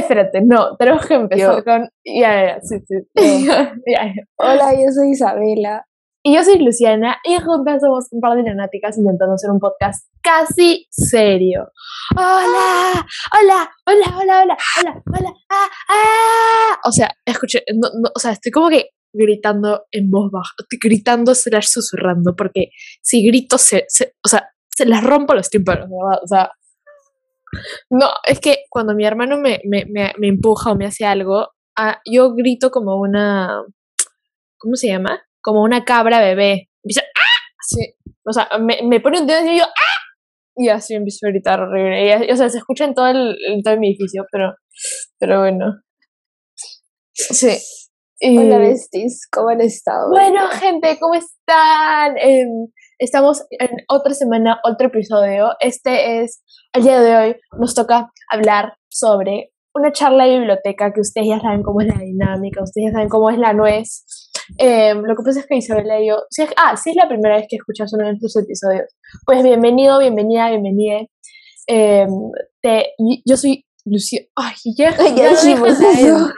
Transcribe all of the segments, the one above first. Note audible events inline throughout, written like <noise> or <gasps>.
Espérate, no, tenemos que empezar con. Ya, ya, sí, sí. <laughs> ya, ya. Hola, yo soy Isabela. Y yo soy Luciana y juntas somos un par de lunáticas intentando hacer un podcast casi serio. ¡Hola! ¡Hola! ¡Hola! ¡Hola! ¡Hola! ¡Hola! ¡Hola! ¡Ah! ¡Ah! O sea, escuché, no, no, o sea, estoy como que gritando en voz baja, gritando slash susurrando, porque si grito se, se o sea, se les rompo los tímpanos, ¿verdad? O sea, no, es que cuando mi hermano me, me, me, me empuja o me hace algo, ah, yo grito como una, ¿cómo se llama? Como una cabra bebé. Empieza, ¡ah! Así, o sea, me, me pone un dedo y yo, ¡ah! Y así empiezo a gritar horrible. Y, o sea, se escucha en todo el, en todo mi edificio, pero, pero bueno. Sí. Y- Hola, besties. ¿Cómo han estado? bueno, gente, ¿cómo están? Em, estamos en otra semana, otro episodio. Este es, el día de hoy nos toca hablar sobre una charla de biblioteca que ustedes ya saben cómo es la dinámica, ustedes ya saben cómo es la nuez. Em, lo que pasa es que Isabela y yo, si es, ah, si es la primera vez que escuchas uno de estos episodios, pues bienvenido, bienvenida, bienvenida. Em, te, yo soy Lucía. Ay, ya, <laughs> ya ya dijimos eso.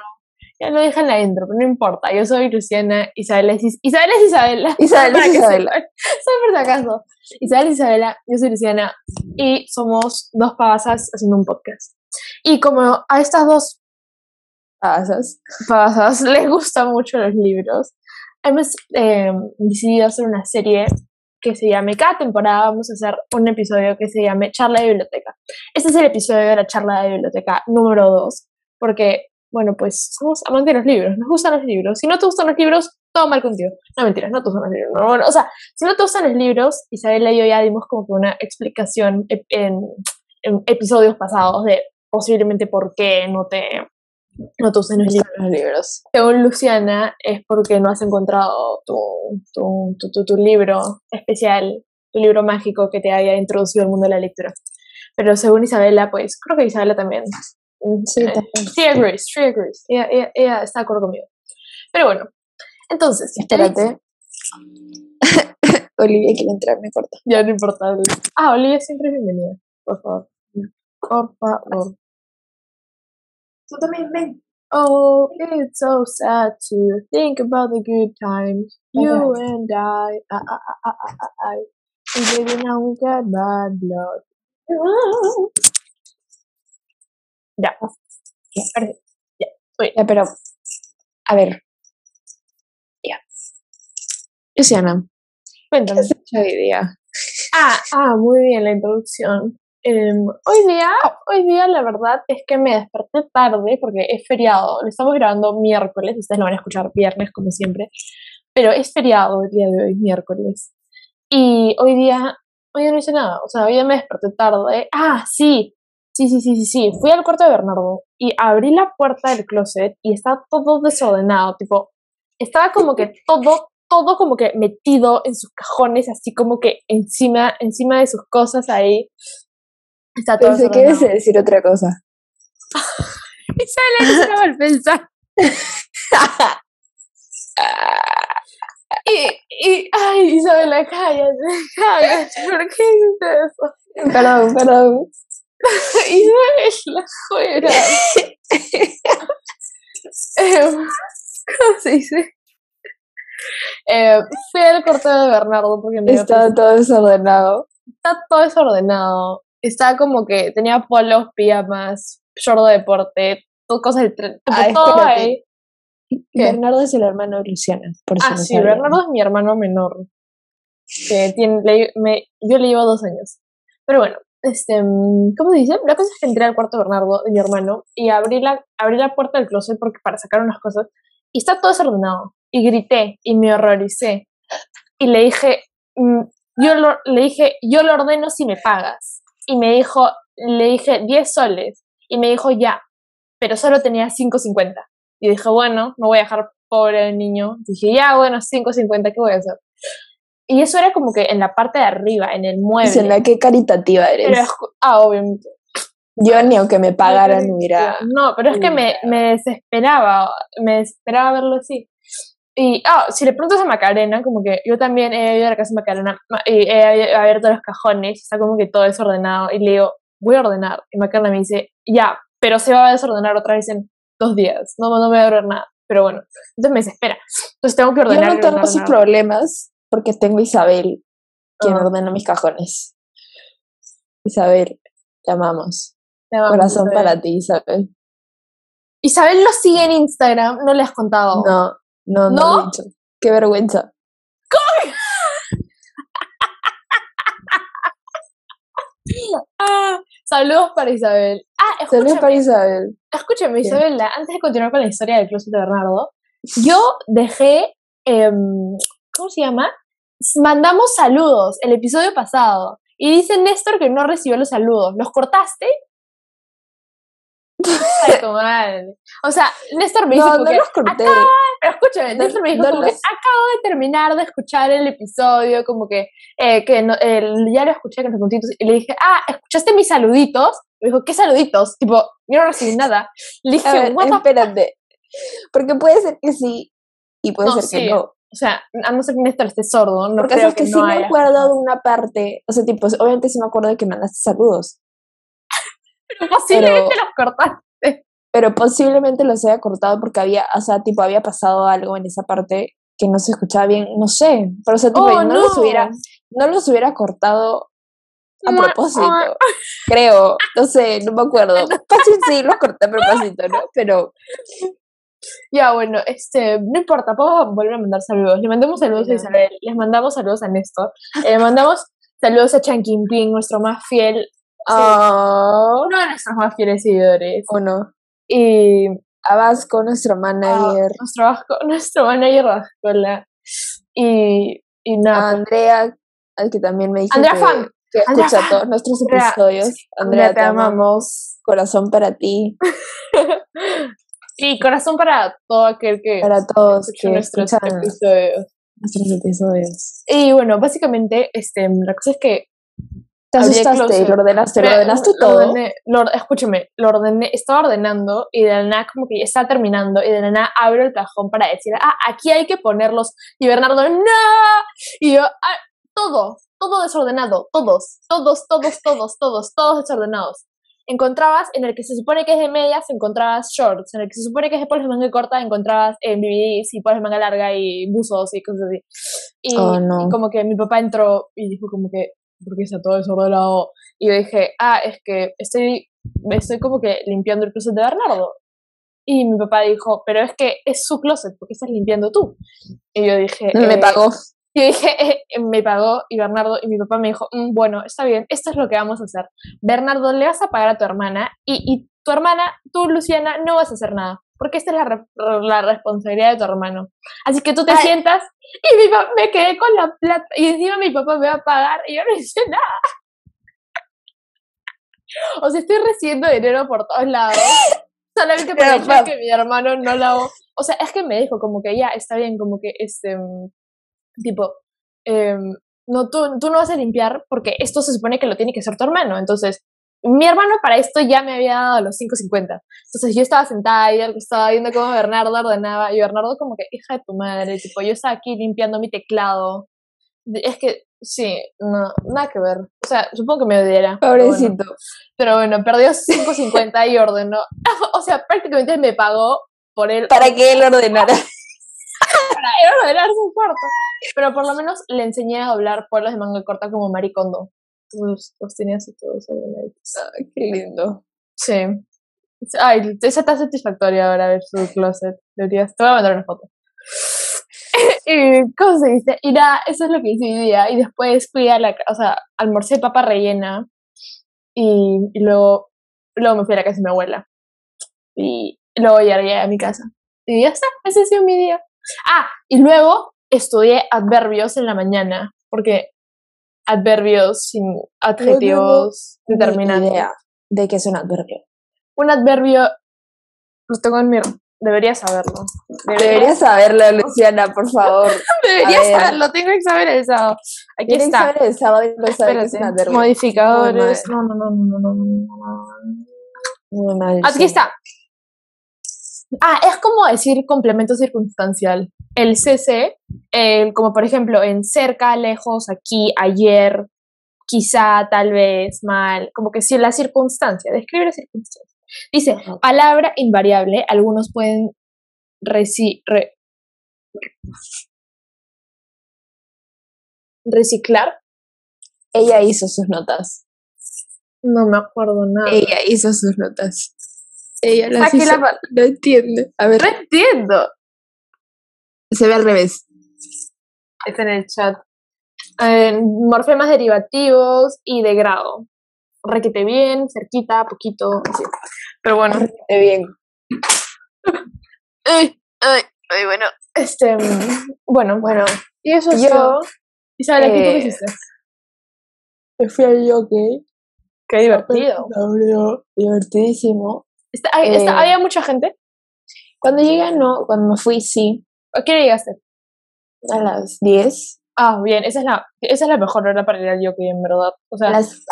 Ya lo dejan adentro, pero no importa. Yo soy Luciana, Isabela es Is- Isabela es Isabela. <laughs> Para es Isabela. Solo por si acaso. Isabela es Isabela, yo soy Luciana y somos dos pavasas haciendo un podcast. Y como a estas dos Pasas. pavasas <laughs> les gustan mucho los libros, hemos eh, decidido hacer una serie que se llame, cada temporada vamos a hacer un episodio que se llame Charla de Biblioteca. Este es el episodio de la charla de biblioteca número 2, porque, bueno, pues somos amantes de los libros, nos gustan los libros. Si no te gustan los libros, todo mal contigo. No, mentiras, no te gustan los libros. no, bueno, o sea, si no te gustan los libros, Isabela y yo ya dimos como que una explicación ep- en, en episodios pasados de posiblemente por qué no te, no te gustan los libros Los libros. según Luciana, es porque no has encontrado tu, tu, tu, tu- tu libro especial, tu libro mágico que te haya introducido al mundo de la lectura. Pero según Isabela, pues creo que Isabela también. Sí, también. she agrees, she agrees. Ella, ella- ella está de acuerdo conmigo. Pero bueno, entonces, Espérate. <laughs> Olivia quiere entrar, me corta. Ya no importa. Ah, Olivia siempre es bienvenida, por favor. Por favor. Tú también ven. Oh, it's so sad to think about the good times you and I. I, I, I, I, I, I. And baby, now we got bad blood. Ya. Ya, parece. Ya, pero. A ver. Ya. Luciana, ¿qué Cuéntame. has hecho hoy día? Ah, ah, muy bien la introducción. Em, hoy día, hoy día la verdad es que me desperté tarde porque es feriado. Lo estamos grabando miércoles, ustedes lo van a escuchar viernes como siempre, pero es feriado el día de hoy, miércoles. Y hoy día, hoy día no hice nada, o sea, hoy día me desperté tarde. Ah, sí, sí, sí, sí, sí, sí. Fui al cuarto de Bernardo y abrí la puerta del closet y estaba todo desordenado, tipo, estaba como que todo, todo como que metido en sus cajones, así como que encima, encima de sus cosas ahí. Está todo Pensé que ibas desordenado. a decir otra cosa. <laughs> Y sale esa mal pensar. <laughs> Y, y, ay, Isabela, cállate, cállate, ¿por qué hiciste eso? perdón, perdón. Isabela. Em, ¿Cómo se dice? Eh, fui al cuarto de Bernardo porque me Estaba todo desordenado. está todo desordenado. Está como que tenía polos, pijamas, short de deporte, todo cosas del tren, Ah, todo espérate. ahí. ¿Qué? Bernardo es el hermano de Luciana. Por Ah, sí. Bernardo es mi hermano menor. Que tiene, le- me- yo le llevo dos años. Pero bueno, este, mm, ¿cómo se dice? La cosa es que entré al cuarto de Bernardo, de mi hermano, y abrí la, abrí la puerta del closet porque, para sacar unas cosas, y está todo desordenado. Y grité, y me horroricé. Y le dije, mm, yo lo, le dije, yo lo ordeno si me pagas. Y me dijo, le dije 10 soles. Y me dijo, ya, pero solo tenía 5.50. Y dije, bueno, no voy a dejar pobre al niño. Dije, ya, bueno, 5.50, ¿qué voy a hacer? Y eso era como que en la parte de arriba, en el mueble. Luciana, qué caritativa eres. Pero ah, obviamente. Yo ni aunque me pagaran No, hubiera... No, pero es que me, me desesperaba, me desesperaba verlo así. Y, ah, si le preguntas a Macarena, como que yo también he ido a la casa de Macarena ma- y he abierto los cajones, está como que todo desordenado, y le digo, voy a ordenar. Y Macarena me dice, ya, pero se va a desordenar otra vez en dos días. No, no me va a durar nada. Pero bueno, entonces me desespera. Entonces tengo que Yo ordenar. no y tengo ordenar, esos ordenar. problemas porque tengo a Isabel, quien Ah. ordena mis cajones. Isabel, te amamos. Te amamos, Corazón Isabel. para ti, Isabel. Isabel nos sigue en Instagram, no le has contado. No, no, no, ¿No? lo he dicho. Qué vergüenza. <laughs> Ah, saludos para Isabel. Ah, Saludos para Isabel. escúchame, ¿Qué? Isabela, antes de continuar con la historia del closet de Bernardo, <laughs> yo dejé, em, ¿cómo se llama? Mandamos saludos el episodio pasado y dice Néstor que no recibió los saludos. ¿Los cortaste? Ay, tu madre. O sea, Néstor me dice No, como no que, los corté. pero escúchame, No- Néstor me dijo como que los- acabo de terminar de escuchar el episodio, como que, eh, que el- ya lo escuché con los puntitos, y le dije, ah, ¿escuchaste mis saluditos? Me dijo, ¿qué saluditos? Tipo, yo no recibí nada. Le dije, ver, what the f-?" espérate. Porque puede ser que sí y puede ser sí. que no. O sea, a no ser que Néstor esté sordo, no Porque creo sabes que, que sí me acuerdo de una parte, o sea, tipo, obviamente sí me acuerdo de que mandaste saludos, Pero posiblemente los cortaste. pero posiblemente los haya cortado porque había, o sea, tipo, había pasado algo en esa parte que no se escuchaba bien, no sé, pero o sea, tipo, Oh, no, los hubiera, no los hubiera cortado a propósito, creo, no sé, no me acuerdo, <laughs> fácil sí los corté a propósito, ¿no? Pero, Ya, bueno, este, no importa, podemos volver a mandar saludos. Le mandamos saludos a. Isabel, les mandamos saludos a Néstor, le mandamos saludos a Chanquimpín, nuestro más fiel, ah, uno de nuestros más fieles seguidores. uno, Y a Vasco, nuestro a manager, nuestro, Vasco, <laughs> nuestro manager Vascola. Y, y a nada, pues, Andrea, al que también me dijo Andrea que, Fan, que escucha todos nuestros episodios, Andrea, Andrea, te amamos. corazón para ti, <laughs> Y corazón para todo aquel que para todos que nuestros episodios. nuestros episodios. Y bueno, básicamente, este, la cosa es que Te asustaste, lo ordenaste, lo ordenaste lo todo. ordené- lo or- escúchame, lo ordené, estaba ordenando y de la nada como que ya está terminando y de la nada abro el cajón para decir, ah, aquí hay que ponerlos. Y Bernardo, no. Y yo, ah, todo, todo desordenado, todos, todos, todos, todos, todos, todos desordenados. Encontrabas en el que se supone que es de medias, encontrabas shorts, en el que se supone que es de polos de manga corta, encontrabas en BBDs y polos de manga larga y buzos y cosas así. Y, Oh, no. y como que mi papá entró y dijo como que, ¿por qué está todo desordenado? Y yo dije, ah, es que estoy, estoy como que limpiando el closet de Bernardo. Y mi papá dijo, pero es que es su closet, ¿por qué estás limpiando tú? Y yo dije, Me eh, pagó. Y dije, eh, <laughs> me pagó y Bernardo y mi papá me dijo, "Mm, bueno, está bien, esto es lo que vamos a hacer. Bernardo, le vas a pagar a tu hermana y, y tu hermana, tú, Luciana, no vas a hacer nada, porque esta es la, re- la responsabilidad de tu hermano. Así que tú te Ay. sientas y mi papá me quedé con la plata y encima mi papá me va a pagar y yo no hice <laughs> nada. O sea, estoy recibiendo dinero por todos lados. <laughs> Solamente por el hecho que mi hermano no lavó. O sea, es que me dijo como que ya, está bien, como que este, mm, tipo, em, no, tú, tú no vas a limpiar porque esto se supone que lo tiene que hacer tu hermano. Entonces, mi hermano para esto ya me había dado los 5.50. Entonces yo estaba sentada y él estaba viendo cómo Bernardo ordenaba y Bernardo como que, hija de tu madre, tipo, yo estaba aquí limpiando mi teclado. Es que, sí, no, nada que ver. O sea, supongo que me odiara. pero bueno. Pobrecito. Pero bueno, perdió 5.50 y ordenó. <laughs> O sea, prácticamente me pagó por él Para que él ordenara. <laughs> para ordenar su cuarto. Pero por lo menos le enseñé a doblar polos de manga corta como maricondo. Entonces los tenía así todos ordenaditos. Ay, qué lindo. Sí. Ay, esa está satisfactoria ahora ver su closet. Deberías, te voy a mandar una foto. <laughs> y, ¿cómo se dice? Y nada, eso es lo que hice hoy día. Y después fui a la, o sea, almorcé papa rellena. Y, y luego, luego me fui a la casa de mi abuela. Y luego ya llegué a mi casa. Y ya está, ese ha sido mi día. Ah, y luego estudié adverbios en la mañana. Porque adverbios sin adjetivos Ni determinantes. idea de que es un adverbio. Un adverbio, lo tengo en mi... Debería saberlo. Deberías saberlo, Luciana, por favor. Debería saberlo, tengo examen el sábado. Aquí que está. saber el sábado y no saber que es un adverbio. Modificadores. No, no, no, no, no, no, no. Muy mal. Aquí sí. está. Ah, es como decir complemento circunstancial. El CC, eh, como por ejemplo en cerca, lejos, aquí, ayer, quizá, tal vez, mal, como que si la circunstancia, describe la circunstancia. Dice, palabra invariable, algunos pueden reci- re- reciclar. Ella hizo sus notas. No me acuerdo nada. Ella hizo sus notas. Ella la No entiende. A ver, No entiendo. se ve al revés. Está en el chat. Eh, morfemas derivativos y de grado. Requete bien, cerquita, poquito, así. Pero bueno. Qué bien. Ay, ay, ay, bueno. Este, mm, bueno, Bueno, y eso es yo, todo. Isabel, ¿qué tú eh, hiciste? me fui al yoke. Qué divertido. Abrió, Divertidísimo. Está- hay- está- eh, ¿Había mucha gente? Cuando llegué, no. Cuando me fui, sí. ¿A qué hora llegaste? A las 10. Ah, bien, esa es la, esa es la mejor hora para ir al yoke, en verdad. O sea, A las.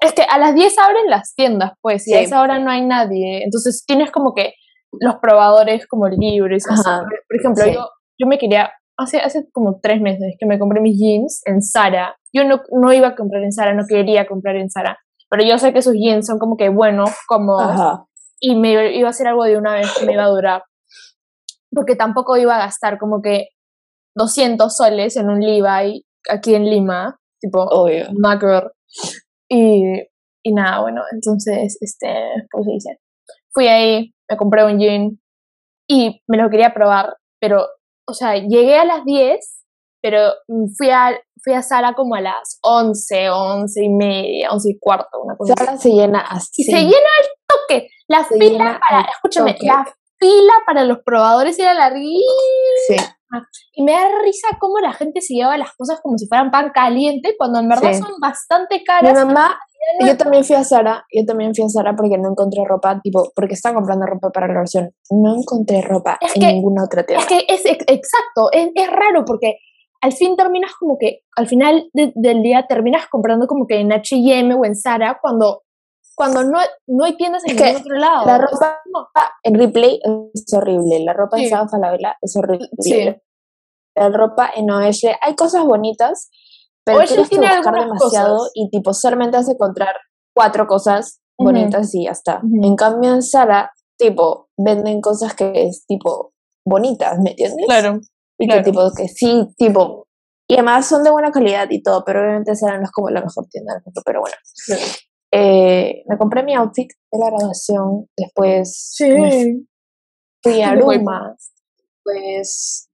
es que a las 10 abren las tiendas, pues, y a esa hora no hay nadie. Entonces tienes como que los probadores como libres. así. Por ejemplo, sí. yo, yo me quería, hace, hace como tres meses que me compré mis jeans en Zara. Yo no, no iba a comprar en Zara, no quería comprar en Zara. Pero yo sé que esos jeans son como que buenos, cómodos, Ajá. y me iba- a hacer algo de una vez que me iba a durar. Porque tampoco iba a gastar como que 200 soles en un Levi aquí en Lima, tipo, Obvio. Macro. Y, y nada, bueno, entonces, este, ¿cómo se dice? Fui ahí, me compré un jean y me lo quería probar, pero, o sea, llegué a las 10, pero fui a, fui a Sara como a las 11, 11 y media, 11 y cuarto, una cosa así. Sara se llena así. Y se llena el toque. La Se fila para, al escúchame, toque. la fila para los probadores era larguísima. Sí. Y me da risa cómo la gente se lleva las cosas como si fueran pan caliente, cuando en verdad Sí. son bastante Mi caras. mamá, yo también fui a Sara, yo también fui a Sara porque no encontré ropa, tipo, porque estaba comprando ropa para la grabación. No encontré ropa Es en que- ninguna otra tienda. Es que es ex- exacto, es, es raro porque al fin terminas como que, al final de- del día terminas comprando como que en H&M o en Zara cuando, cuando no, no hay tiendas en Es que ningún otro lado. la ropa No. en replay es horrible, la ropa Sí. en Saba Falabella es horrible. Sí. La ropa en OS, hay cosas bonitas, pero tienes que tiene buscar algunas demasiado cosas. y tipo solamente vas a encontrar cuatro cosas bonitas y ya está. En cambio en Sara, tipo, venden cosas que es tipo bonitas, ¿me entiendes? Claro. Y claro. que tipo, que sí, tipo, y además son de buena calidad y todo, pero obviamente Zara no es como la mejor tienda del mundo, pero bueno. Eh, me compré mi outfit de la graduación, después me Sí. fui a. <laughs> Aruma, después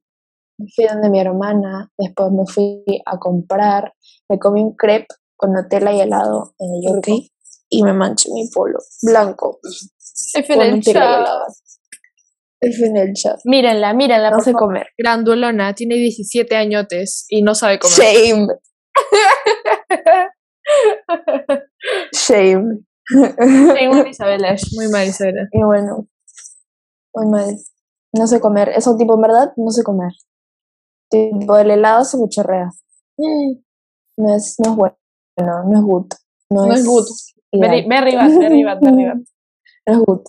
me fui donde mi hermana, después me fui a comprar, me comí un crepe con Nutella y helado en el. Yorkie y me manché mi polo blanco con helado. F en el chat. Mírenla, mírenla. No sé comer. Grandulona, tiene 17 añotes y no sabe comer. Shame. <laughs> Shame. Muy mal, Isabela, es muy mal, Isabela. y bueno, muy mal. No sé comer. Eso tipo, en verdad, no sé comer. Tipo, el helado se me chorrea. No es, no es bueno, no es good. No, No es good. ve arriba, ve arriba, ve arriba. <laughs> No es good.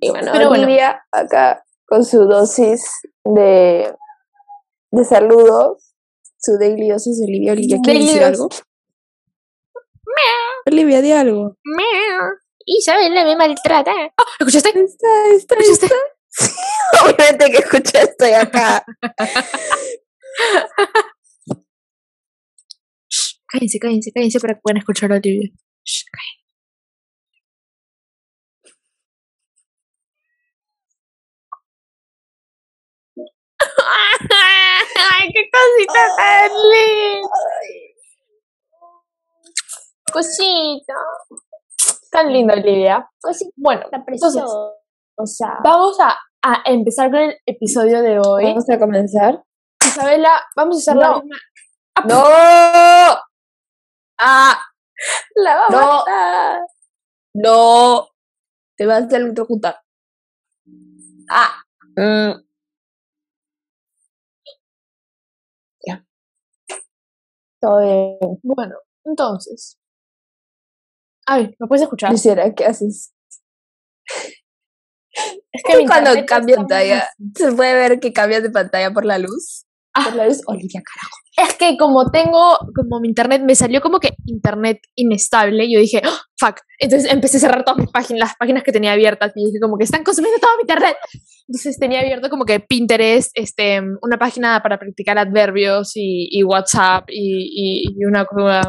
Y bueno, Pero bueno. Olivia acá con su dosis de, de saludo, su daily dosis de Olivia. Olivia, ¿quieres Daily decir dosis. algo? Olivia, di algo. Isabela me maltrata. Oh, ¿Escuchaste? Está, está, <laughs> ¿Escuchaste? Obviamente que escuché estoy acá. <laughs> Cállense, cállense, cállense para que puedan escuchar a Olivia. Shh, cállense. ¡Ay, qué cosita tan linda! Cosita. Tan linda, Olivia. Bueno, entonces, O sea, vamos a, a empezar con el episodio de hoy. vamos a comenzar. Isabela, vamos a hacer la No. misma. ¡No! ¡Ah! La vamos No. a. ¡No! Te vas a electrocutar. ¡Ah! Mm. Bueno, entonces. Ay, ¿me puedes escuchar? Quisiera, ¿qué haces? Es que <laughs> cuando internet cambia está muy pantalla, se puede ver que cambias de pantalla por la luz. Ah. Por la luz, Olivia, carajo. Es que como tengo, como mi internet me salió como que internet inestable, yo dije, ¡Ah! fuck. Entonces empecé a cerrar todas mis páginas, las páginas que tenía abiertas y dije como que están consumiendo todo mi internet. Entonces tenía abierto como que Pinterest, este, una página para practicar adverbios y, y WhatsApp y, y, y una cosa...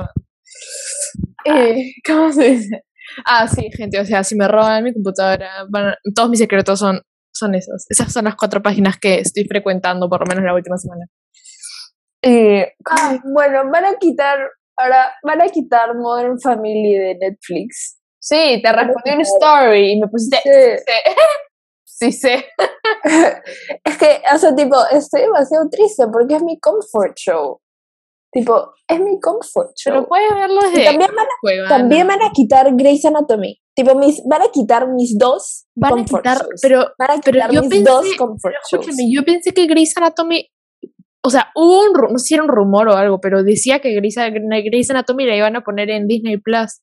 Eh, ¿Cómo se dice? Ah, sí, gente, o sea, si me roban mi computadora, van a- todos mis secretos son, son esos. Esas son las cuatro páginas que estoy frecuentando por lo menos la última semana. Eh, Ah, bueno, van a quitar, ahora van a quitar Modern Family de Netflix. sí, te respondí un story y me pusiste... Sí. Sí, <laughs> sí. <laughs> es que, o sea, tipo, estoy demasiado triste porque es mi comfort show. Tipo, es mi comfort show. Pero puedes verlo Y también van, a, también van a quitar Grey's Anatomy. Tipo, mis, van a quitar mis dos Van a quitar, shows. pero, van a pero yo mis pensé- dos comfort pero shows. yo pensé que Grey's Anatomy, o sea, hubo un, no sé si era un rumor o algo, pero decía que Grey's, Grey's Anatomy la iban a poner en Disney Plus.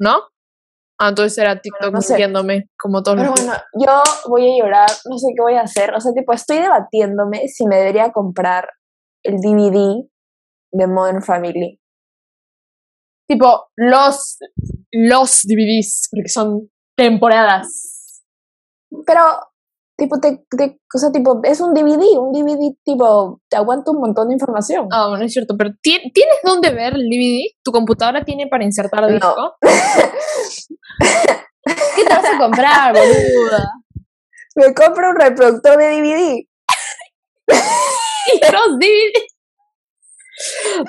¿No? Ah, entonces era TikTok no sé. como todos Pero bueno, yo voy a llorar, no sé qué voy a hacer. O sea, tipo, estoy debatiéndome si me debería comprar el DVD de Modern Family. Tipo, los, los DVDs, porque son temporadas. Pero, tipo, te, te- o sea, tipo, es un DVD, un DVD, tipo, te aguanta un montón de información. Ah, bueno, es cierto, pero ¿tien- ¿tienes dónde ver el DVD? ¿Tu computadora tiene para insertar No. disco? <laughs> ¿Qué te vas a comprar, boluda? Me compro un reproductor de DVD. los <laughs> DVD.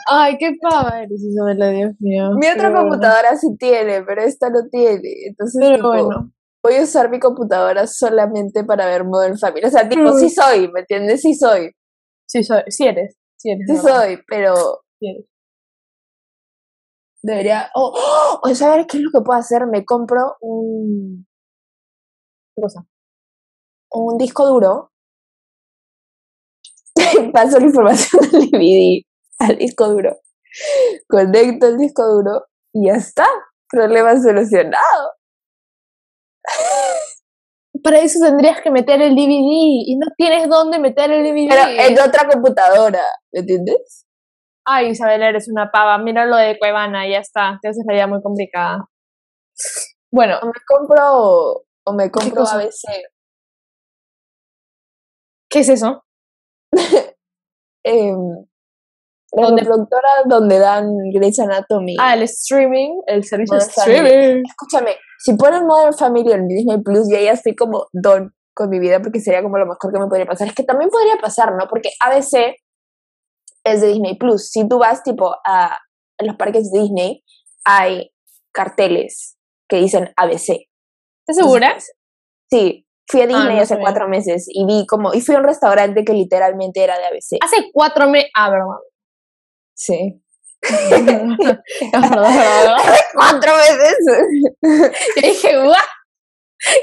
Ay, qué pava eres, Isabela, Dios mío. Mi otra Pero bueno. computadora sí tiene, pero esta no tiene. Entonces, Pero tipo, bueno. voy a usar mi computadora solamente para ver Modern Family. O sea, tipo, Mm. sí soy, ¿me entiendes? Sí soy. Sí, soy, sí eres. Sí eres. Sí soy, pero sí eres. debería. Oh, oh, o ¿sabes qué es lo que puedo hacer? Me compro un, ¿Qué cosa? un disco duro. <laughs> Paso la información del DVD al disco duro. Conecto el disco duro y ya está. Problema solucionado. Para eso tendrías que meter el DVD y no tienes dónde meter el DVD. Pero en otra computadora, ¿me entiendes? Ay, Isabela, eres una pava. Mira lo de Cuevana, ya está. Te haces la vida muy complicada. Bueno, O me compro, o me compro cosa? ABC. ¿qué es eso? <laughs> em, la ¿Dónde? reproductora donde dan Grey's Anatomy. Ah, el streaming, el servicio de Modern Family. streaming. Escúchame, si ponen Modern Family en Disney Plus, ya ya estoy como don con mi vida porque sería como lo mejor que me podría pasar. Es que también podría pasar, ¿no? Porque ABC es de Disney Plus. Si tú vas tipo a, los parques de Disney, hay carteles que dicen ABC. ¿Estás segura? Sí, fui a Disney no hace cuatro meses y vi como, y fui a un restaurante que literalmente era de ABC. Hace cuatro meses. Ah, verdad. Sí. <laughs> ¡Cuatro meses! Y dije, ¡guau!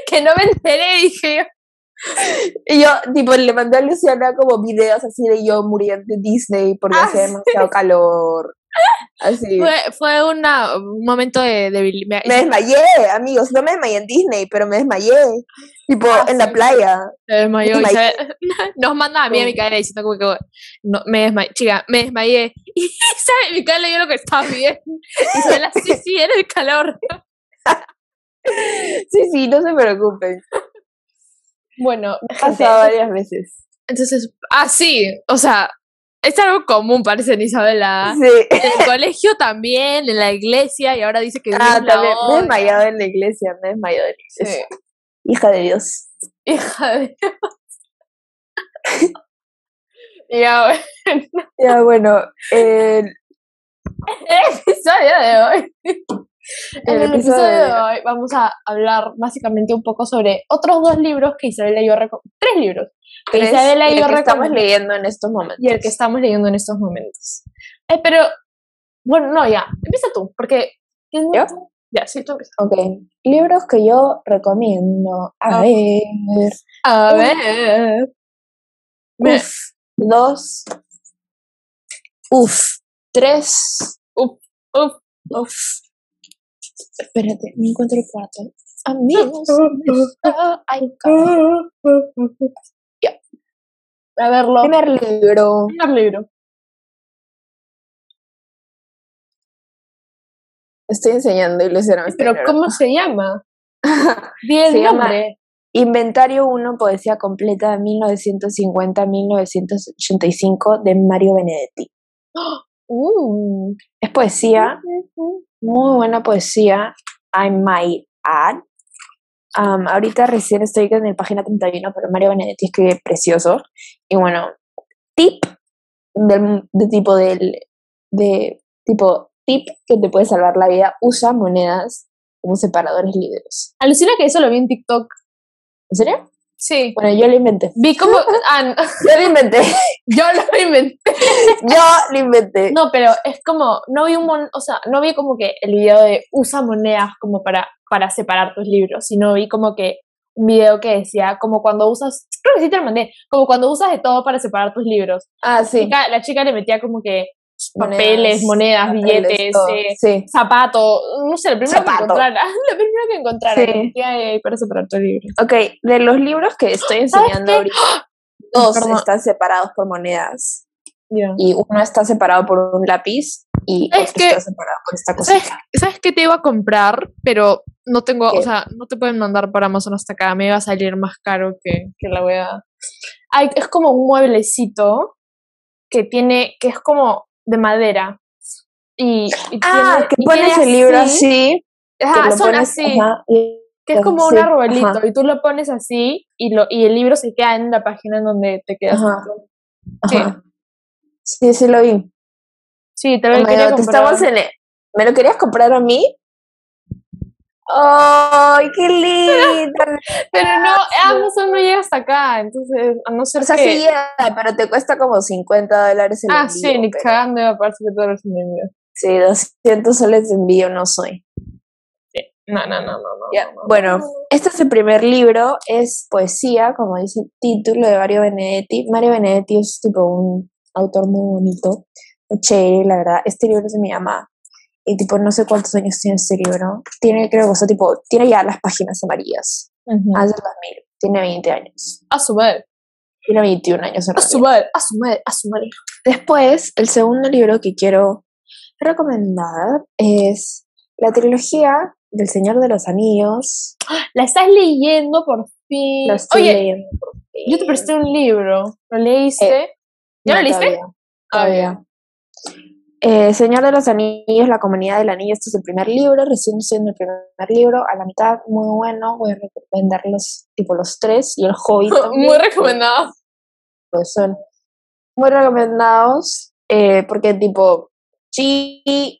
Que no me enteré, dije yo. Y yo, tipo, le mandé a Luciana como videos así de yo muriendo en Disney porque Ah, hacía sí. demasiado calor. Así. Fue, fue una, un momento de debilidad. Me desmayé, amigos. No me desmayé en Disney, pero me desmayé. Tipo, Ah, en la playa. Se desmayó. Me desmayé. <laughs> Nos manda a mí a Micaela diciendo como que no, me desmayé. Chica, me desmayé. <laughs> Y ¿sabe? Micaela yo lo que estaba bien. Isabela, sí, sí, era el calor. <laughs> Sí, sí, no se preocupen. Bueno, ha pasado varias veces. entonces, ah, sí, o sea, es algo común, parece en Isabela. Sí. En el colegio también, en la iglesia, y ahora dice que Ah, Dios también. Me he desmayado en la iglesia. Me he desmayado en la iglesia. Sí. Hija de Dios. Hija de <laughs> Ya, bueno, Ya, bueno. <laughs> el- el episodio de hoy. En El episodio de hoy vamos a hablar básicamente un poco sobre otros dos libros que Isabela y yo reco- tres libros que tres, Isabela y y yo el que estamos recomendamos leyendo en estos momentos. y el que estamos leyendo en estos momentos. Eh, pero, bueno, no, ya, empieza tú, porque... ¿Yo? Ya, sí, tú empieza. Ok. Libros que yo recomiendo. A ver. A ver... Uf. Dos. Uf. Tres. Uf, uf. Uf. Espérate, me encuentro el cuarto. Amigos. Ay, cabrón. Ya. A verlo. Primer libro. Primer libro. Estoy enseñando y Luciana me está Pero. ¿cómo se llama? <laughs> Di el Se llama- nombre. Inventario 1, poesía completa de 1950-1985 de Mario Benedetti. <gasps> Uh. Es poesía, muy buena poesía, I might add. Ahorita recién estoy en la página 31, pero Mario Benedetti escribe precioso. Y bueno, tip del, de tipo del, de tipo tip que te puede salvar la vida, usa monedas como separadores libres. Alucina que eso lo vi en TikTok. ¿En serio? Sí. Bueno, yo lo inventé. Vi como. ah, <laughs> Yo lo inventé. yo lo inventé. Yo lo inventé. No, pero es como. No vi un mon, O sea, no vi como que el video de usa monedas como para, para separar tus libros, sino vi como que un video que decía como cuando usas. Creo que sí te lo mandé. Como cuando usas de todo para separar tus libros. Ah, sí. Chica- la chica le metía como que papeles, monedas, papeles, billetes, eh, Sí. zapato, no sé, lo primero Zapato. que encontrara. <laughs> Lo primero que encontrara. Sí. ahí para separar tus libros. Ok, de los libros que estoy enseñando ahorita, <gasps> dos Perdón. están separados por monedas y uno está separado por un lápiz y Es otro que- está separado por esta ¿Sabes, cosita. ¿Sabes qué te iba a comprar? Pero no tengo, ¿Qué? o sea, no te pueden mandar para Amazon hasta acá. Me iba a salir más caro que, que la voy a. Ay, es como un mueblecito que tiene, que es como de madera. Y, y Ah, tiene- que y pones el libro así, Ajá, lo son pones, así. ajá, y- Que es como sí, un arbolito ajá. y tú lo pones así y, lo, y el libro se queda en la página en donde te quedas. Ajá. Sí. Sí, sí lo vi. Sí, te lo Oh quería God, comprar. estamos en el- ¿Me lo querías comprar a mí? ¡Ay, qué <laughs> lindo! Pero no, Amazon no llega hasta acá, entonces, a no ser O sea, que... sí llega, pero te cuesta como 50 dólares el ah, envío. sí, ni pero- cagando me parece que todo lo envío. Sí, 200 soles de envío no soy. No, no, no, no, no. Ya, no, no. Bueno, este es el primer libro, es poesía, como dice el título de Mario Benedetti. Mario Benedetti es tipo un autor muy bonito, muy chévere, la verdad. Este libro se me llama, y tipo, no sé cuántos años tiene este libro. Tiene, creo que, o sea, tipo, tiene ya las páginas amarillas. Ujú. Hace 2000, tiene 20 años. A su madre, Tiene 21 años en a su madre, a su madre, a su madre. Después, el segundo libro que quiero recomendar es la trilogía del Señor de los Anillos. <gasps> La estás leyendo por fin. Lo estoy Oye, leyendo por yo te fin. presté un libro. ¿Lo leíste? ¿Ya No, lo leíste? Todavía. Ah, todavía. Eh, Señor de los Anillos, La Comunidad del Anillo, este es el primer libro, recién en el primer libro, a la mitad, muy bueno, voy a recomendar los, tipo los tres, y el Hobbit <laughs> también, Muy recomendado. pues son muy recomendados, eh, porque tipo, G.R.R.,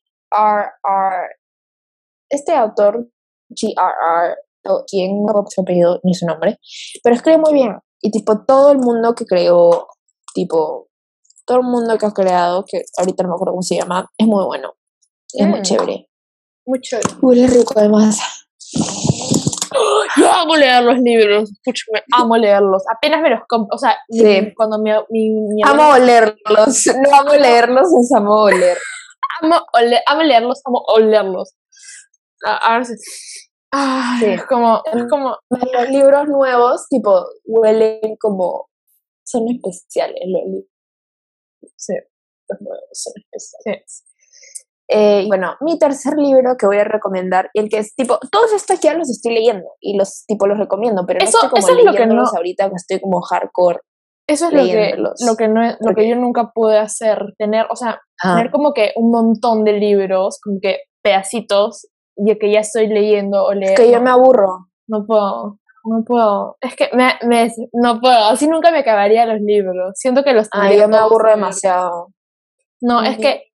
este autor, G.R.R., o quien no su apellido ni su nombre, pero escribe muy bien, y tipo, todo el mundo que creó, tipo, todo el mundo que ha creado, que ahorita no me acuerdo cómo se llama, es muy bueno, es muy Mm. chévere. Mucho. Huele rico además. Yo amo leer los libros. Escúchame, amo leerlos. Apenas me los compro. O sea, Sí. cuando mi, mi, mi Amo abuela- olerlos, no amo leerlos, es amo oler. amo, ole- amo leerlos, amo olerlos. A- sí. Ay, Sí. Es como, es como, Los libros nuevos, tipo, huelen como, son especiales los libros. Sí, los nuevos son especiales. Eh, bueno, mi tercer libro que voy a recomendar, y el que es tipo, todos estos ya los estoy leyendo y los tipo los recomiendo, pero no Eso- estoy como eso es lo que no- ahorita, que estoy como hardcore. eso es lo que, lo que no es- lo que yo nunca pude hacer, tener, o sea, Ah, tener como que un montón de libros, como que pedacitos, y que ya estoy leyendo o es leer. que yo me aburro. No puedo, no puedo. Es que me, me- no puedo, así nunca me acabaría los libros. Siento que los tendría yo me aburro demasiado. No, es que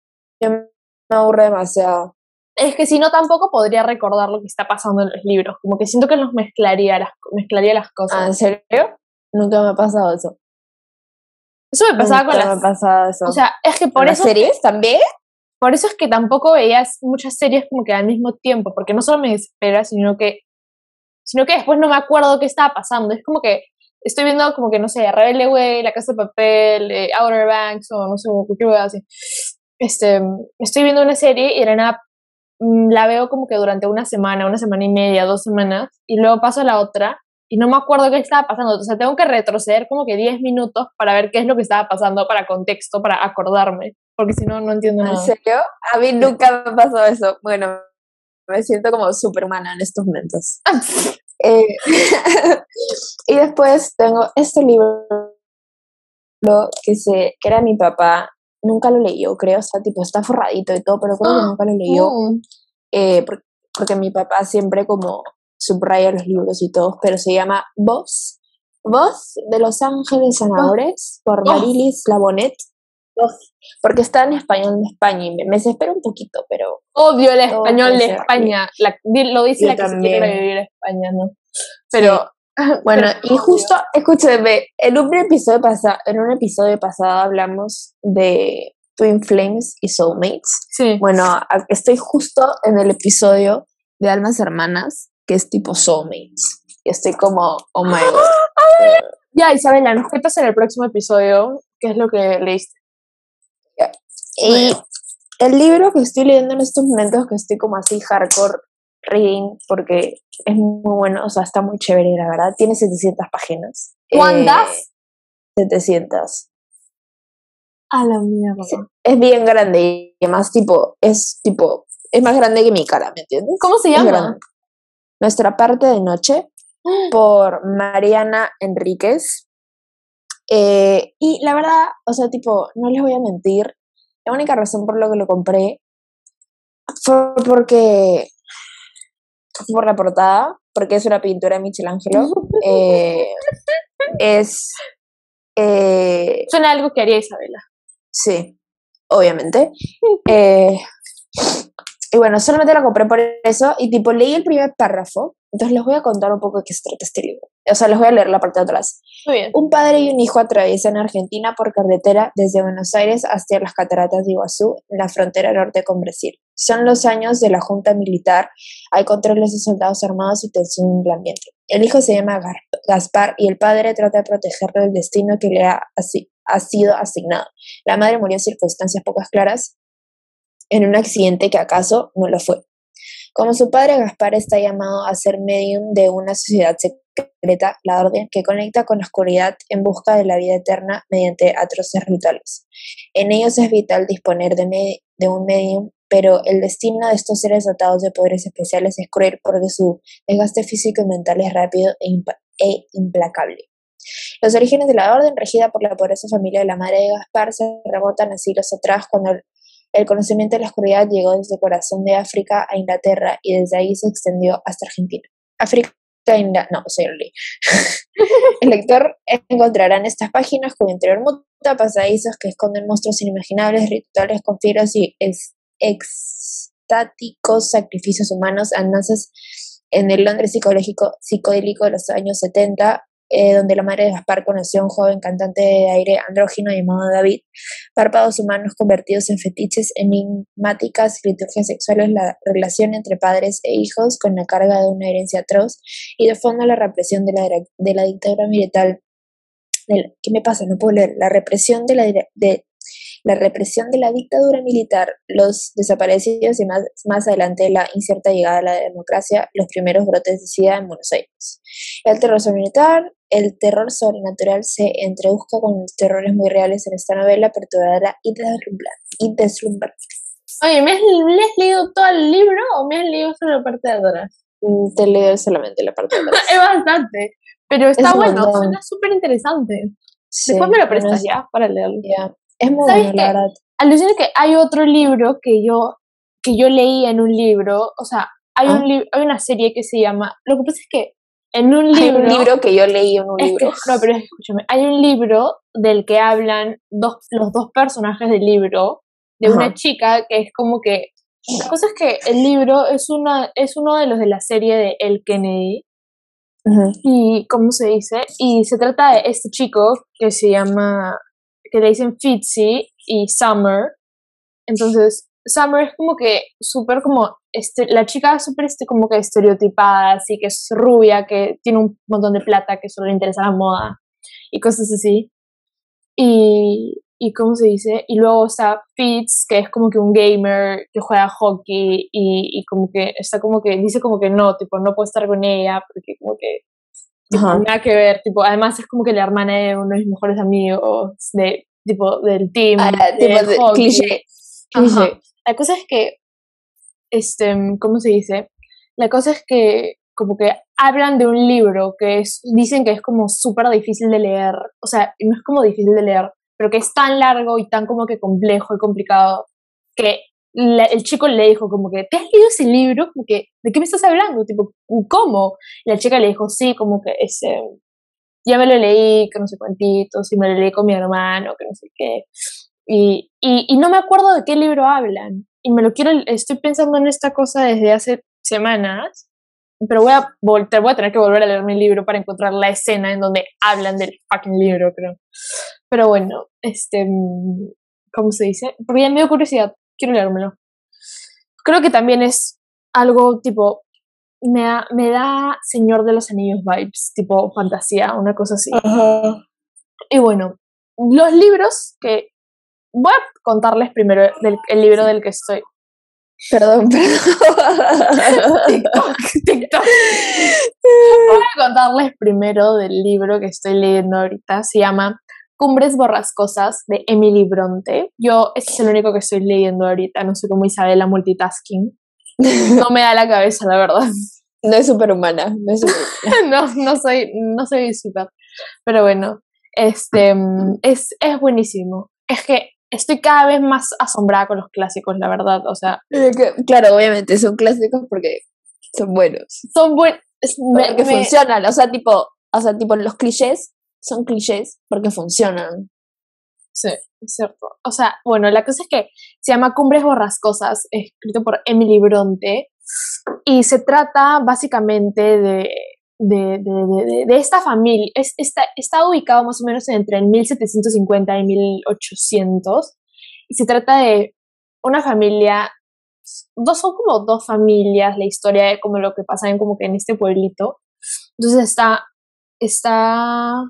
Yo me aburro demasiado. es que si no tampoco podría recordar lo que está pasando en los libros, como que siento que los mezclaría las mezclaría las cosas. Ah, ¿en serio? Nunca me ha pasado eso. eso me pasaba con Nunca me las ha pasado eso. o sea, es que ¿Con por las eso series también? por eso es que tampoco veías muchas series como que al mismo tiempo, porque no solo me desespera, sino que sino que después no me acuerdo qué estaba pasando. Es como que estoy viendo como que, no sé, Rebelde Way, La Casa de Papel, eh, Outer Banks o no sé, qué voy a decir. Este, estoy viendo una serie y de la nada, mm, la veo como que durante una semana, una semana y media, dos semanas, y luego paso a la otra y no me acuerdo qué estaba pasando. O sea, tengo que retroceder como que 10 minutos para ver qué es lo que estaba pasando, para contexto, para acordarme, porque si no, no entiendo ¿En nada. serio? A mí nunca me pasado eso. Bueno, me siento como superhumana en estos momentos. <laughs> Eh, <laughs> y después tengo este libro que, se, que era mi papá, nunca lo leyó, creo, o sea, tipo, está forradito y todo, pero creo que nunca lo leyó, Mm. eh, porque, porque mi papá siempre como subraya los libros y todo, pero se llama Voz, Voz de Los Ángeles Sanadores, por Oh. Marilis Labonet, porque está en español de España y me, me desespero un poquito, pero Odio el español de España. La- lo dice Yo la que se quiere vivir a España, ¿no? Pero. <laughs> Bueno, pero y justo, escúchame, en un episodio pasado, en un episodio pasado hablamos de Twin Flames y Soulmates. Sí. Bueno, estoy justo en el episodio de Almas Hermanas, que es tipo Soulmates. Y estoy como, oh my god. Ya, Isabela, nos cuentas en el próximo episodio qué es lo que leíste. Y el libro que estoy leyendo en estos momentos, que estoy como así hardcore reading, porque es muy bueno, o sea, está muy chévere, la verdad. Tiene 700 páginas. ¿Cuántas? Eh, 700. A la mierda. es bien grande y además tipo, es tipo, es más grande que mi cara, ¿me entiendes? ¿Cómo se llama? Nuestra parte de noche <gasps> por Mariana Enríquez. Eh, y la verdad, o sea, tipo, no les voy a mentir, la única razón por la que lo compré fue porque fue por la portada, porque es una pintura de Michelangelo. <laughs> eh, es eh, Suena algo que haría Isabela. Sí, obviamente. Eh, y bueno, solamente la compré por eso y tipo leí el primer párrafo, entonces les voy a contar un poco de qué se trata este libro. O sea, les voy a leer la parte de atrás. Muy bien. Un padre y un hijo atraviesan Argentina por carretera desde Buenos Aires hasta las cataratas de Iguazú, en la frontera norte con Brasil. Son los años de la junta militar, hay controles de soldados armados y tensión en el ambiente. El hijo se llama Gaspar y el padre trata de protegerlo del destino que le ha, ha sido asignado. La madre murió en circunstancias pocas claras en un accidente que acaso no lo fue. Como su padre, Gaspar está llamado a ser medium de una sociedad secreta, la Orden, que conecta con la oscuridad en busca de la vida eterna mediante atroces rituales. En ellos es vital disponer de, un medium, pero el destino de estos seres dotados de poderes especiales es cruel porque su desgaste físico y mental es rápido e, e implacable. Los orígenes de la orden, regida por la poderosa familia de la madre de Gaspar, se remontan a siglos atrás cuando el- conocimiento de la oscuridad llegó desde el corazón de África a Inglaterra y desde ahí se extendió hasta Argentina. África e Ingla- no, leí. <laughs> El lector encontrará en estas páginas cuyo interior muta pasadizos que esconden monstruos inimaginables, rituales con fieros y ex- sacrificios humanos, andanzas en el Londres psicológico psicodélico de los años 70, eh, donde la madre de Gaspar conoció a un joven cantante de aire andrógino llamado David, párpados humanos convertidos en fetiches enigmáticas liturgias sexuales, la relación entre padres e hijos con la carga de una herencia atroz y de fondo la represión de la, de la dictadura militar. ¿Qué me pasa? No puedo leer. La represión de la, de, la represión de la dictadura militar, los desaparecidos y más, más adelante la incierta llegada a la democracia, los primeros brotes de SIDA en Buenos Aires. El terror sobrenatural, el terror sobrenatural se entrebusca con los terrores muy reales en esta novela perturbadora y deslumbrante. Y deslumbrante. Oye, ¿me has, ¿me has leído todo el libro o me has leído solo la parte de atrás? Mm, Te leo solamente la parte de atrás. <laughs> Es bastante. Pero está un bueno, montón. suena súper interesante. Sí, Después me lo prestas es- ya para leerlo. ya. Es muy ¿Sabes bueno, la verdad. Que hay otro libro que yo, que yo leí en un libro, o sea, hay, Ah. un hay una serie que se llama, lo que pasa es que en un Hay libro, un libro que yo leí en un que- libro. no, pero escúchame, hay un libro del que hablan dos, los dos personajes del libro, de una chica que es como que, la cosa es que el libro es, una, es uno de los de la serie de El Kennedy, y ¿cómo se dice? Y se trata de este chico que se llama, que le dicen Fitzy y Summer. Entonces, Summer es como que súper como, este, la chica es súper este, como que estereotipada, así que es rubia, que tiene un montón de plata, que solo le interesa la moda y cosas así. Y, y ¿cómo se dice? Y luego está Fitz, que es como que un gamer que juega hockey y, y como que está como que, dice como que no, tipo, no puedo estar con ella porque como que tipo, nada que ver, tipo, además es como que la hermana de uno de mis mejores amigos, de, tipo, del team, Ah, de tipo de hockey. cliché. La cosa es que este, ¿cómo se dice? La cosa es que como que hablan de un libro que es, dicen que es como súper difícil de leer, o sea, no es como difícil de leer, pero que es tan largo y tan como que complejo y complicado que el chico le dijo como que, ¿te has leído ese libro? Como que, ¿de qué me estás hablando? Tipo, ¿cómo? Y la chica le dijo, sí, como que ese, ya me lo leí, que no sé cuántitos, y me lo leí con mi hermano, que no sé qué. Y, y, y, no me acuerdo de qué libro hablan. Y me lo quiero, estoy pensando en esta cosa desde hace semanas, pero voy a, voy a tener que volver a leer mi libro para encontrar la escena en donde hablan del fucking libro, creo. Pero bueno, este, ¿cómo se dice? Porque ya me dio curiosidad, quiero leérmelo. Creo que también es algo tipo, me da, me da Señor de los Anillos vibes, tipo fantasía, una cosa así. Y bueno, los libros que voy a contarles primero del, el libro del que estoy. Perdón, perdón. <laughs> TikTok, TikTok. Voy a contarles primero del libro que estoy leyendo ahorita. Se llama Cumbres Borrascosas de Emily Bronte. Yo, este es el único que estoy leyendo ahorita. No sé cómo Isabela multitasking. No me da la cabeza, la verdad. No es superhumana. No, es <laughs> no, no soy, no soy super. Pero bueno, este, es, es buenísimo. Es que estoy cada vez más asombrada con los clásicos, la verdad. O sea. Claro, obviamente son clásicos porque son buenos. Son buenos. Porque funcionan. O sea, tipo, o sea, tipo, los clichés son clichés porque funcionan. Sí, es cierto. O sea, bueno, la cosa es que se llama Cumbres Borrascosas, escrito por Emily Bronte, y se trata básicamente de, de, de, de esta familia. Es, está, está ubicado más o menos entre el 1750 y 1800, y se trata de una familia, dos son como dos familias, la historia de como lo que pasa en como que en este pueblito. Entonces está, está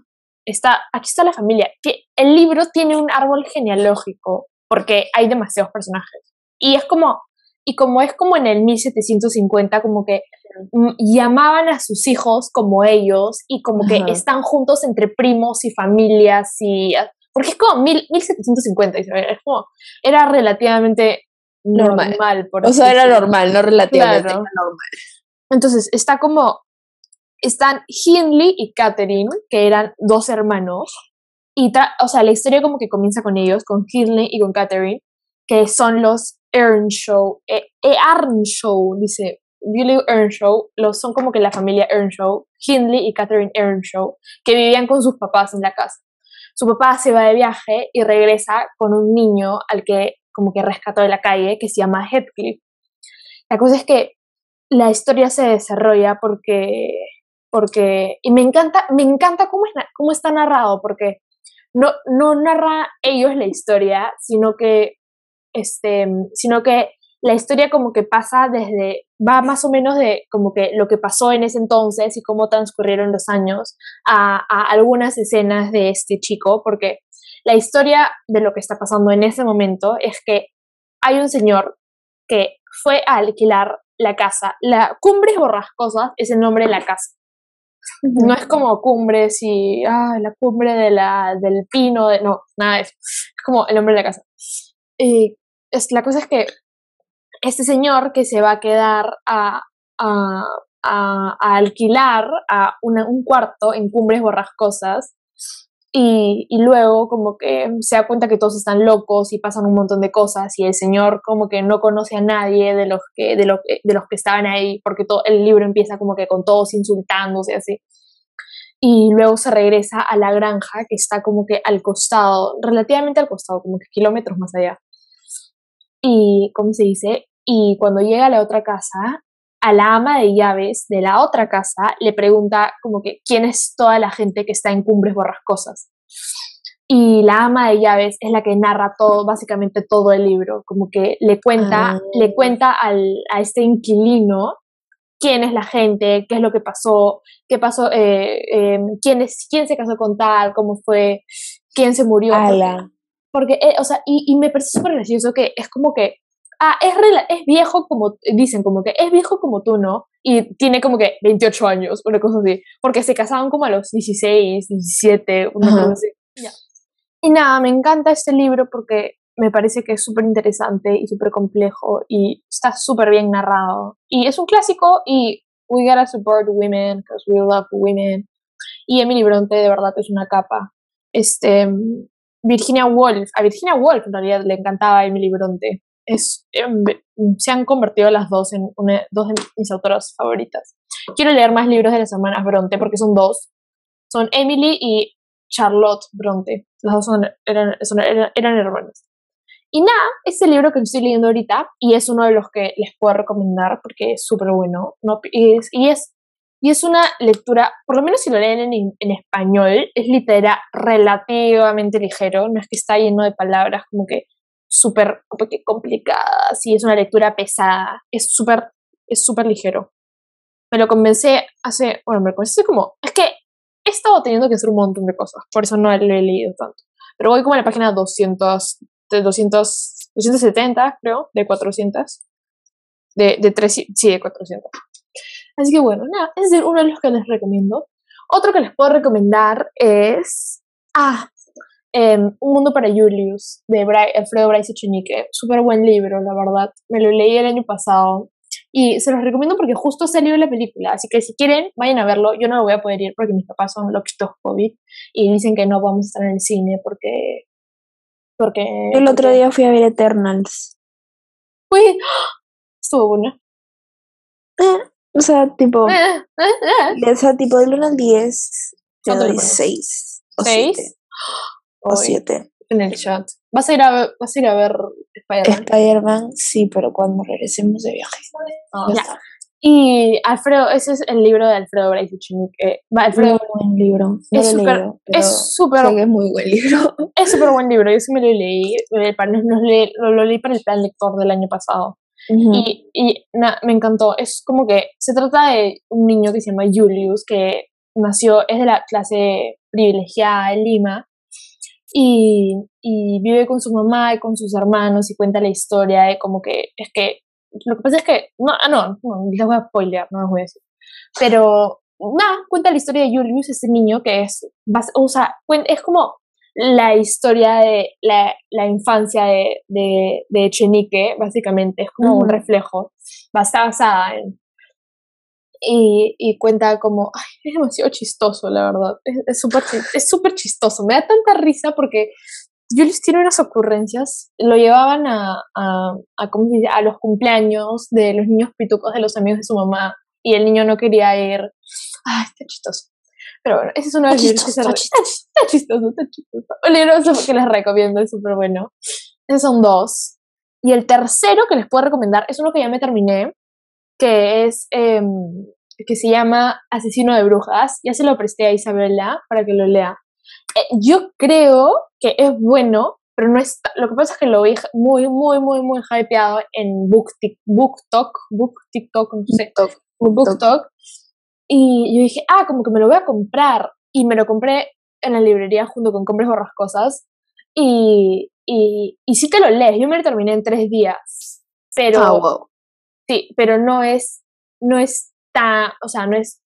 está, aquí está la familia. El libro tiene un árbol genealógico porque hay demasiados personajes. Y es como, y como es como en el 1750, como que llamaban a sus hijos como ellos y como que están juntos entre primos y familias y... Porque es como mil, 1750, es como, era relativamente normal. o sea, era normal, no relativamente normal. Entonces, está como están Hindley y Catherine, que eran dos hermanos, y o sea, la historia como que comienza con ellos, con Hindley y con Catherine, que son los Earnshaw, eh, Earnshaw, dice, Billy Earnshaw, los, son como que la familia Earnshaw, Hindley y Catherine Earnshaw, que vivían con sus papás en la casa. Su papá se va de viaje y regresa con un niño al que como que rescató de la calle, que se llama Heathcliff. La cosa es que la historia se desarrolla porque porque, y me encanta, me encanta cómo, es, cómo está narrado, porque no, no narra ellos la historia, sino que, este, sino que la historia como que pasa desde, va más o menos de como que lo que pasó en ese entonces y cómo transcurrieron los años a, a algunas escenas de este chico, porque la historia de lo que está pasando en ese momento es que hay un señor que fue a alquilar la casa. La Cumbres Borrascosas es el nombre de la casa. No es como cumbres y ah, la cumbre de la, del pino, de, no, nada de eso. Es como el nombre de la casa. Es, la cosa es que este señor que se va a quedar a, a, a, alquilar a un cuarto en Cumbres Borrascosas y, y, luego como que se da cuenta que todos están locos y pasan un montón de cosas y el señor como que no conoce a nadie de los que, de los, de los que estaban ahí porque todo el libro empieza como que con todos insultándose así. Y luego se regresa a la granja que está como que al costado, relativamente al costado, como que kilómetros más allá. Y, ¿cómo se dice? Y cuando llega a la otra casa, a la ama de llaves de la otra casa le pregunta como que quién es toda la gente que está en Cumbres Borrascosas. Y la ama de llaves es la que narra todo, básicamente todo el libro, como que le cuenta, le ah. cuenta al, a este inquilino quién es la gente, qué es lo que pasó, qué pasó, eh, em, quién, es, quién se casó con tal, cómo fue, quién se murió. Porque, eh, o sea, y, y me parece súper gracioso que es como que ah, es, es viejo como, dicen como que es viejo como tú, ¿no? Y tiene como que 28 años, una cosa así, porque se casaban como a los 16, 17, una cosa así. Y nada, me encanta este libro porque me parece que es súper interesante y súper complejo y está súper bien narrado. Y es un clásico y we gotta support women because we love women. Y Emily Bronte de verdad es una capa. Este, Virginia Woolf, a Virginia Woolf en realidad le encantaba Emily Bronte. Es, em, se han convertido las dos en dos de mis autoras favoritas. Quiero leer más libros de las hermanas Bronte porque son dos. Son Emily y Charlotte Bronte. Las dos eran, eran, eran hermanas. Y nada, este libro que estoy leyendo ahorita, y es uno de los que les puedo recomendar porque es súper bueno, ¿no? es, y, es, y es una lectura, por lo menos si lo leen en, en español, es litera relativamente ligero, no es que está lleno de palabras como que súper complicadas y es una lectura pesada, es súper es súper ligero. Me lo comencé hace, bueno, me lo comencé como, es que he estado teniendo que hacer un montón de cosas, por eso no lo he leído tanto. Pero voy como a la página 200, de 200, 270, creo, de 400. De, de 3, sí, de 400. Así que bueno, nada, ese es uno de los que les recomiendo. Otro que les puedo recomendar es, ah, em, Un Mundo para Julius, de Alfredo Bryce Echenique. Súper buen libro, la verdad. Me lo leí el año pasado. Y se los recomiendo porque justo salió la película, así que si quieren, vayan a verlo. Yo no lo voy a poder ir porque mis papás son loquitos COVID y dicen que no vamos a estar en el cine porque... porque el otro día fui a ver Eternals. Fui... Estuvo bueno. Eh, o sea, tipo... Eh, eh, o sea, tipo del 1 al 10, te doy 6 o 7. O 7. En el chat. ¿Vas a ir a, vas a, ir a ver Spider-Man? Spider-Man, sí, pero cuando regresemos de viaje. Ah, y Alfredo, ese es el libro de Alfredo Bryce eh, Alfredo, muy buen libro. No es súper. Es súper. Es muy buen libro. Es súper buen libro. Yo sí me lo leí. lo, lo, leí para el plan lector del año pasado. Y, y me encantó. Es como que se trata de un niño que se llama Julius, que nació, es de la clase privilegiada de Lima y, y, vive con su mamá y con sus hermanos y cuenta la historia de como que es que lo que pasa es que no ah no, no les voy a spoilear no les voy a decir pero nada cuenta la historia de Julius ese niño que es o sea es como la historia de la, la infancia de, de, de, Echenique básicamente es como un reflejo basada en y, y cuenta como, ay, es demasiado chistoso, la verdad, es súper es súper chistoso, me da tanta risa porque Julius tiene unas ocurrencias, lo llevaban a, a, a, ¿cómo se dice? a los cumpleaños de los niños pitucos de los amigos de su mamá y el niño no quería ir, ay, está chistoso. Pero bueno, ese es uno de los libros que se... Está, está chistoso, está chistoso. Un libro que les recomiendo, es súper bueno. Esos son dos. Y el tercero que les puedo recomendar es uno que ya me terminé, que es em, que se llama Asesino de Brujas. Ya se lo presté a Isabela para que lo lea. Eh, yo creo que es bueno, pero no es. Lo que pasa es que lo vi muy, muy, muy, muy hypeado en Book, book Talk, Book TikTok, no sé, Book Talk. Y yo dije, ah, como que me lo voy a comprar. Y me lo compré en la librería junto con Compres Borrascosas. Y, y, y sí te lo lees. Yo me lo terminé en tres días. Pero, ah, Sí, pero no es, no es tan, o sea, no es,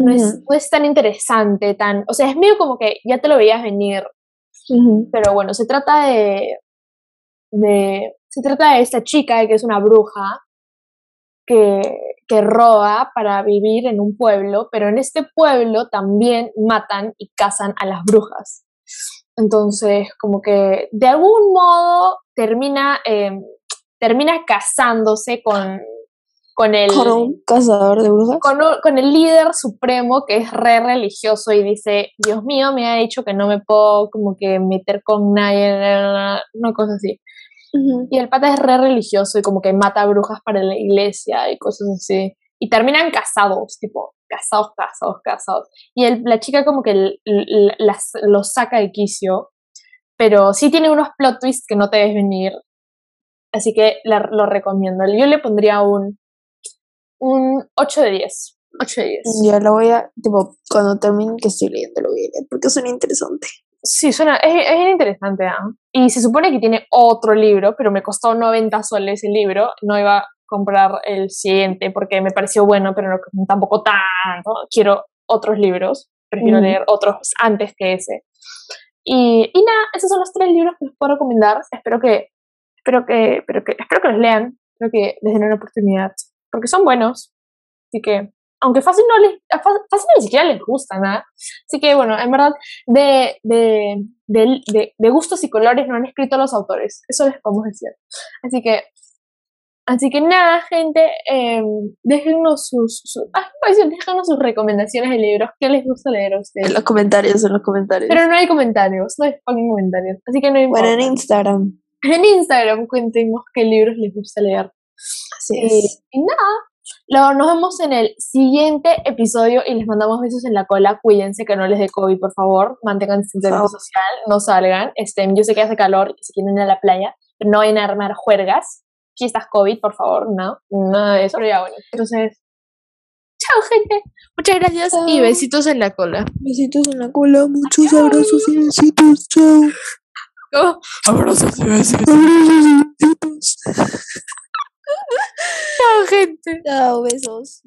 no, es, tan interesante, tan, o sea, es medio como que ya te lo veías venir. Pero bueno, se trata de, de, se trata de esta chica que es una bruja que, que roba para vivir en un pueblo, pero en este pueblo también matan y cazan a las brujas. Entonces, como que de algún modo termina em, termina casándose con, con el... ¿Con un cazador de brujas? Con, el líder supremo que es re religioso y dice, Dios mío, me ha dicho que no me puedo como que meter con nadie, una cosa así. Y el pata es re religioso y como que mata brujas para la iglesia y cosas así. Y terminan casados, tipo, casados, casados, casados. Y el, la chica como que las, lo saca de quicio, pero sí tiene unos plot twists que no te ves venir Así que lo recomiendo. Yo le pondría un, un 8 de 10. 8 de 10. Ya lo voy a, tipo, cuando termine que estoy leyendo lo voy a leer, porque suena interesante. Sí, suena, es, es interesante. ¿ah? Y se supone que tiene otro libro, pero me costó 90 soles el libro. No iba a comprar el siguiente porque me pareció bueno, pero no, tampoco tanto. Quiero otros libros. Prefiero leer otros antes que ese. Y, y nada, esos son los tres libros que les puedo recomendar. Espero que, espero que, espero que, espero que los lean. Espero que les den una oportunidad. Porque son buenos. Así que, aunque fácil no les, fácil ni siquiera les gusta nada. Así que bueno, en verdad, de, de, de, de- gustos y colores no han escrito los autores. Eso les podemos decir. Así que, así que nada, gente, eh, déjennos sus, sus, ah, déjenos sus recomendaciones de libros. ¿Qué les gusta leer a En ustedes? los comentarios, en los comentarios. Pero no hay comentarios, no hay comentarios. Así que no importa. bueno, en Instagram. En Instagram cuéntenos qué libros les gusta leer. Así Y, es. y nada, lo- nos vemos en el siguiente episodio y les mandamos besos en la cola. Cuídense que no les dé COVID, por favor. Mantengan distanciamiento favor. social, no salgan. Estén, yo sé que hace calor y se quieren ir a la playa, pero no vayan a armar juergas. Si estás COVID, por favor, no. Nada de eso. Pero ya bueno. Entonces, chao, gente. Muchas gracias y Chao. besitos en la cola. Besitos en la cola, muchos abrazos y besitos. Chao. Oh, abrazos y besitos. Abrazos y besitos. Chao, gente. Chao, besos.